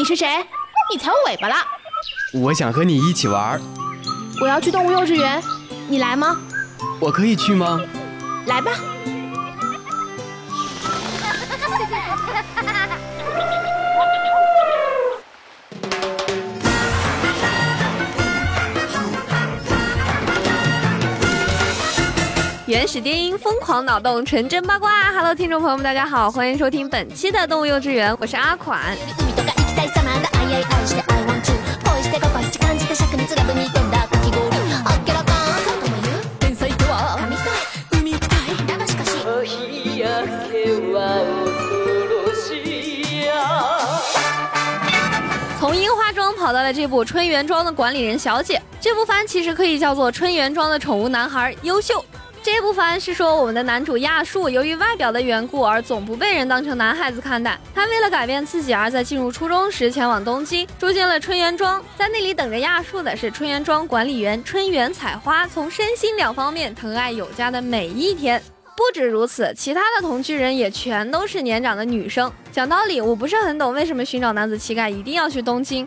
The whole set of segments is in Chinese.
你是谁？你踩我尾巴了！我想和你一起玩。我要去动物幼稚园，你来吗？我可以去吗？来吧。原始电音，疯狂脑洞，纯真八卦。Hello，听众朋友们，大家好，欢迎收听本期的动物幼稚园，我是阿款。跑到了这部春园庄的管理人小姐，这部番其实可以叫做春园庄的宠物男孩优秀。这部番是说我们的男主亚树由于外表的缘故而总不被人当成男孩子看待。他为了改变自己而在进入初中时前往东京，住进了春园庄。在那里等着亚树的是春园庄管理员春园采花，从身心两方面疼爱有加的每一天。不止如此，其他的同居人也全都是年长的女生。讲道理，我不是很懂为什么寻找男子气概一定要去东京。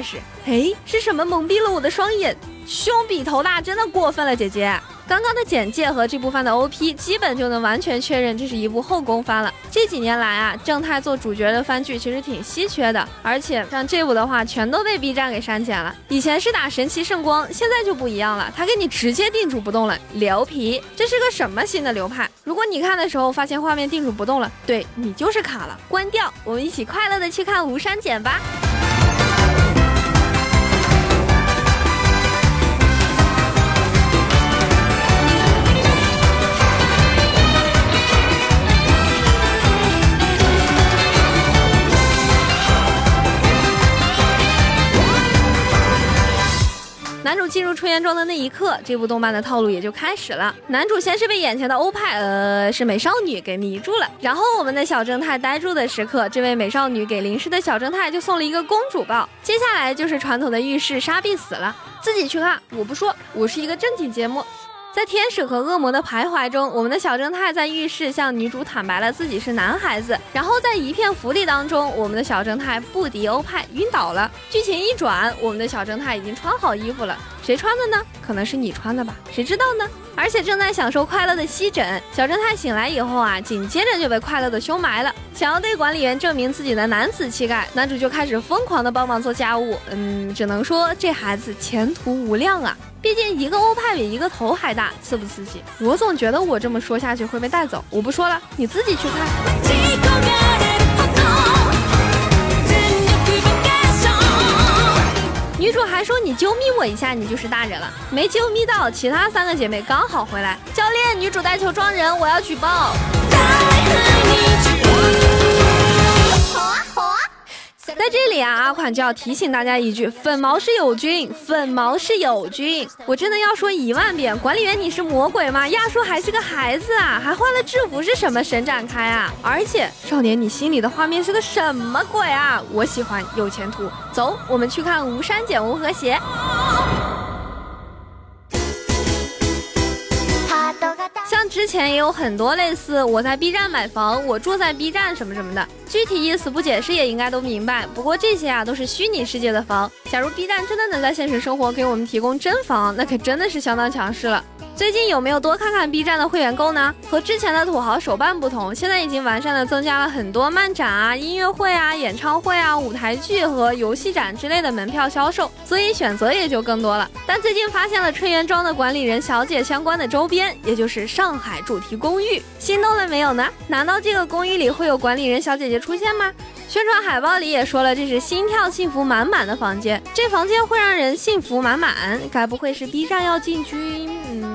开始，哎，是什么蒙蔽了我的双眼？胸比头大，真的过分了，姐姐。刚刚的简介和这部番的 OP，基本就能完全确认这是一部后宫番了。这几年来啊，正太做主角的番剧其实挺稀缺的，而且像这部的话，全都被 B 站给删减了。以前是打神奇圣光，现在就不一样了，他给你直接定住不动了，流皮。这是个什么新的流派？如果你看的时候发现画面定住不动了，对你就是卡了，关掉。我们一起快乐的去看无删减吧。男主进入春园庄的那一刻，这部动漫的套路也就开始了。男主先是被眼前的欧派，呃，是美少女给迷住了。然后我们的小正太呆住的时刻，这位美少女给淋湿的小正太就送了一个公主抱。接下来就是传统的浴室杀必死了，自己去看，我不说，我是一个正经节目。在天使和恶魔的徘徊中，我们的小正太在浴室向女主坦白了自己是男孩子。然后在一片福利当中，我们的小正太不敌欧派晕倒了。剧情一转，我们的小正太已经穿好衣服了。谁穿的呢？可能是你穿的吧？谁知道呢？而且正在享受快乐的吸枕。小正太醒来以后啊，紧接着就被快乐的凶埋了。想要对管理员证明自己的男子气概，男主就开始疯狂的帮忙做家务。嗯，只能说这孩子前途无量啊。毕竟一个欧派比一个头还大，刺不刺激？我总觉得我这么说下去会被带走，我不说了，你自己去看。女主还说你啾咪我一下，你就是大人了。没啾咪到，其他三个姐妹刚好回来。教练，女主带球撞人，我要举报。在这里啊，阿款就要提醒大家一句：粉毛是友军，粉毛是友军。我真的要说一万遍，管理员你是魔鬼吗？亚叔还是个孩子啊，还换了制服是什么神展开啊？而且少年，你心里的画面是个什么鬼啊？我喜欢有前途，走，我们去看无删减无和谐。前也有很多类似我在 B 站买房，我住在 B 站什么什么的，具体意思不解释也应该都明白。不过这些啊都是虚拟世界的房，假如 B 站真的能在现实生活给我们提供真房，那可真的是相当强势了。最近有没有多看看 B 站的会员购呢？和之前的土豪手办不同，现在已经完善的增加了很多漫展啊、音乐会啊、演唱会啊、舞台剧和游戏展之类的门票销售，所以选择也就更多了。但最近发现了春园庄的管理人小姐相关的周边，也就是上海主题公寓，心动了没有呢？难道这个公寓里会有管理人小姐姐出现吗？宣传海报里也说了，这是心跳幸福满满的房间，这房间会让人幸福满满，该不会是 B 站要进军？嗯。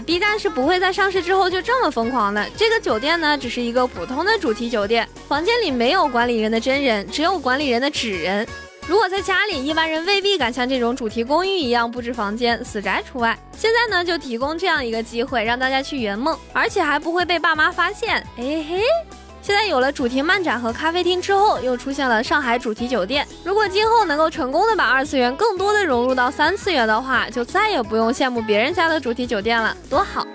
，B 站是不会在上市之后就这么疯狂的。这个酒店呢，只是一个普通的主题酒店，房间里没有管理人的真人，只有管理人的纸人。如果在家里，一般人未必敢像这种主题公寓一样布置房间，死宅除外。现在呢，就提供这样一个机会，让大家去圆梦，而且还不会被爸妈发现。哎嘿，现在有了主题漫展和咖啡厅之后，又出现了上海主题酒店。如果今后能够成功的把二次元更多的融入到三次元的话，就再也不用羡慕别人家的主题酒店了，多好！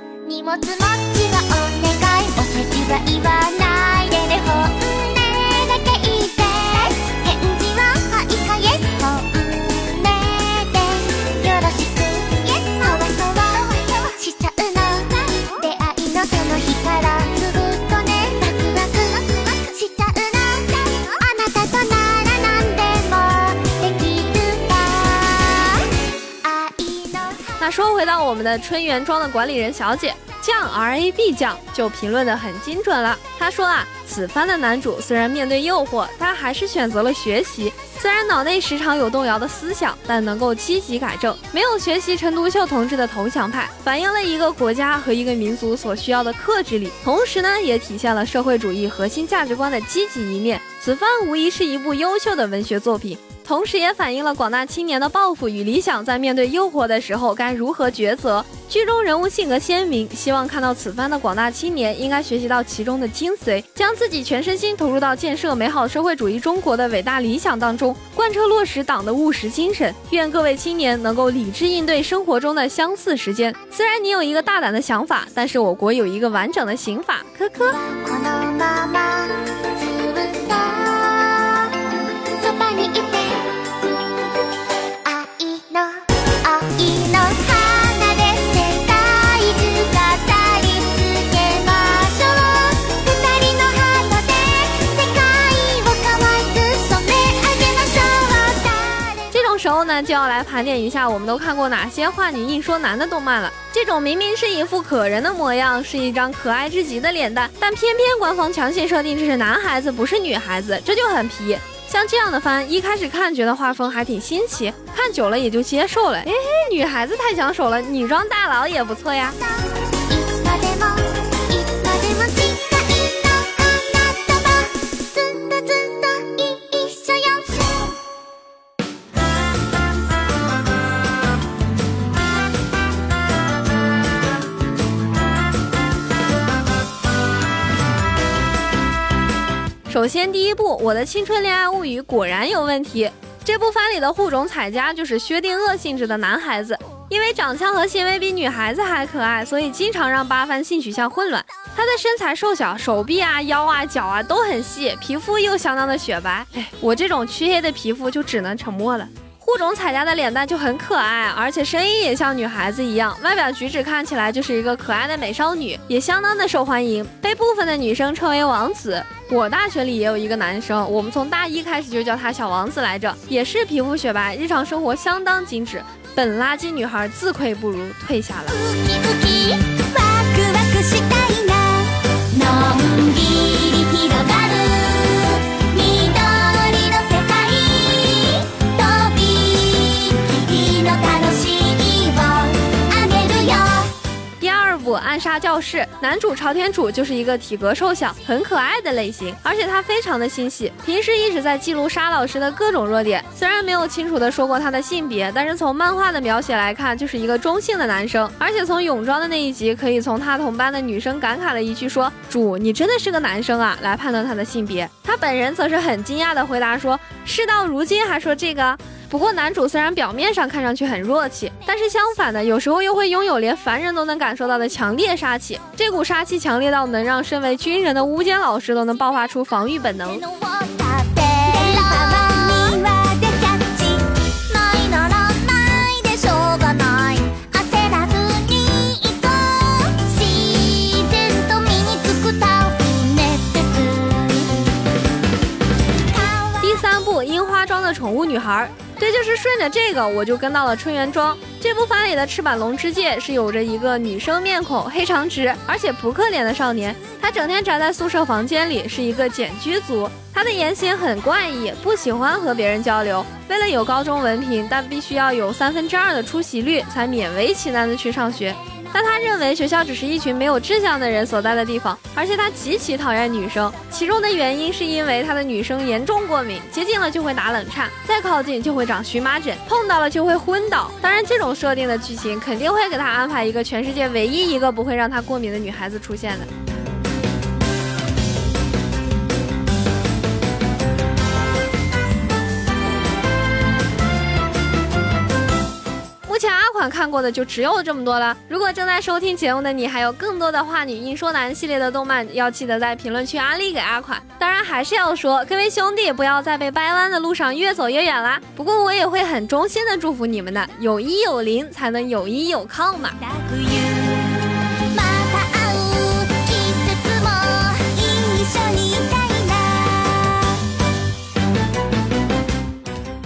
回到我们的春园庄的管理人小姐酱 R A B 酱就评论的很精准了。她说啊，此番的男主虽然面对诱惑，但还是选择了学习。虽然脑内时常有动摇的思想，但能够积极改正。没有学习陈独秀同志的投降派，反映了一个国家和一个民族所需要的克制力，同时呢，也体现了社会主义核心价值观的积极一面。此番无疑是一部优秀的文学作品。同时也反映了广大青年的抱负与理想，在面对诱惑的时候该如何抉择。剧中人物性格鲜明，希望看到此番的广大青年应该学习到其中的精髓，将自己全身心投入到建设美好社会主义中国的伟大理想当中，贯彻落实党的务实精神。愿各位青年能够理智应对生活中的相似时间。虽然你有一个大胆的想法，但是我国有一个完整的刑法。科科。时候呢就要来盘点一下，我们都看过哪些画女硬说男的动漫了。这种明明是一副可人的模样，是一张可爱至极的脸蛋，但偏偏官方强行设定这是男孩子，不是女孩子，这就很皮。像这样的番，一开始看觉得画风还挺新奇，看久了也就接受了。哎，女孩子太抢手了，女装大佬也不错呀。先，第一步《我的青春恋爱物语》果然有问题。这部番里的护种彩家就是薛定谔性质的男孩子，因为长相和行为比女孩子还可爱，所以经常让八番性取向混乱。他的身材瘦小，手臂啊、腰啊、脚啊都很细，皮肤又相当的雪白。哎，我这种黢黑的皮肤就只能沉默了。物种彩家的脸蛋就很可爱，而且声音也像女孩子一样，外表举止看起来就是一个可爱的美少女，也相当的受欢迎，被部分的女生称为王子。我大学里也有一个男生，我们从大一开始就叫他小王子来着，也是皮肤雪白，日常生活相当精致。本垃圾女孩自愧不如，退下了。杀教室男主朝天楚就是一个体格瘦小、很可爱的类型，而且他非常的心细，平时一直在记录沙老师的各种弱点。虽然没有清楚的说过他的性别，但是从漫画的描写来看，就是一个中性的男生。而且从泳装的那一集，可以从他同班的女生感慨了一句说：“主，你真的是个男生啊”来判断他的性别。他本人则是很惊讶的回答说：“事到如今还说这个。”不过男主虽然表面上看上去很弱气，但是相反的，有时候又会拥有连凡人都能感受到的强烈杀气。这股杀气强烈到能让身为军人的乌间老师都能爆发出防御本能。第三部樱花庄的宠物女孩。是顺着这个，我就跟到了春园庄。这部番里的赤坂龙之介是有着一个女生面孔、黑长直，而且扑克脸的少年。他整天宅在宿舍房间里，是一个简居族。他的言行很怪异，不喜欢和别人交流。为了有高中文凭，但必须要有三分之二的出席率，才勉为其难的去上学。但他认为学校只是一群没有志向的人所在的地方，而且他极其讨厌女生。其中的原因是因为他的女生严重过敏，接近了就会打冷颤，再靠近就会长荨麻疹，碰到了就会昏倒。当然，这种设定的剧情肯定会给他安排一个全世界唯一一个不会让他过敏的女孩子出现的。款看过的就只有这么多了。如果正在收听节目的你还有更多的话女硬说男系列的动漫，要记得在评论区安利给阿款。当然还是要说，各位兄弟不要在被掰弯的路上越走越远啦。不过我也会很衷心的祝福你们的，有一有零才能有依有靠嘛。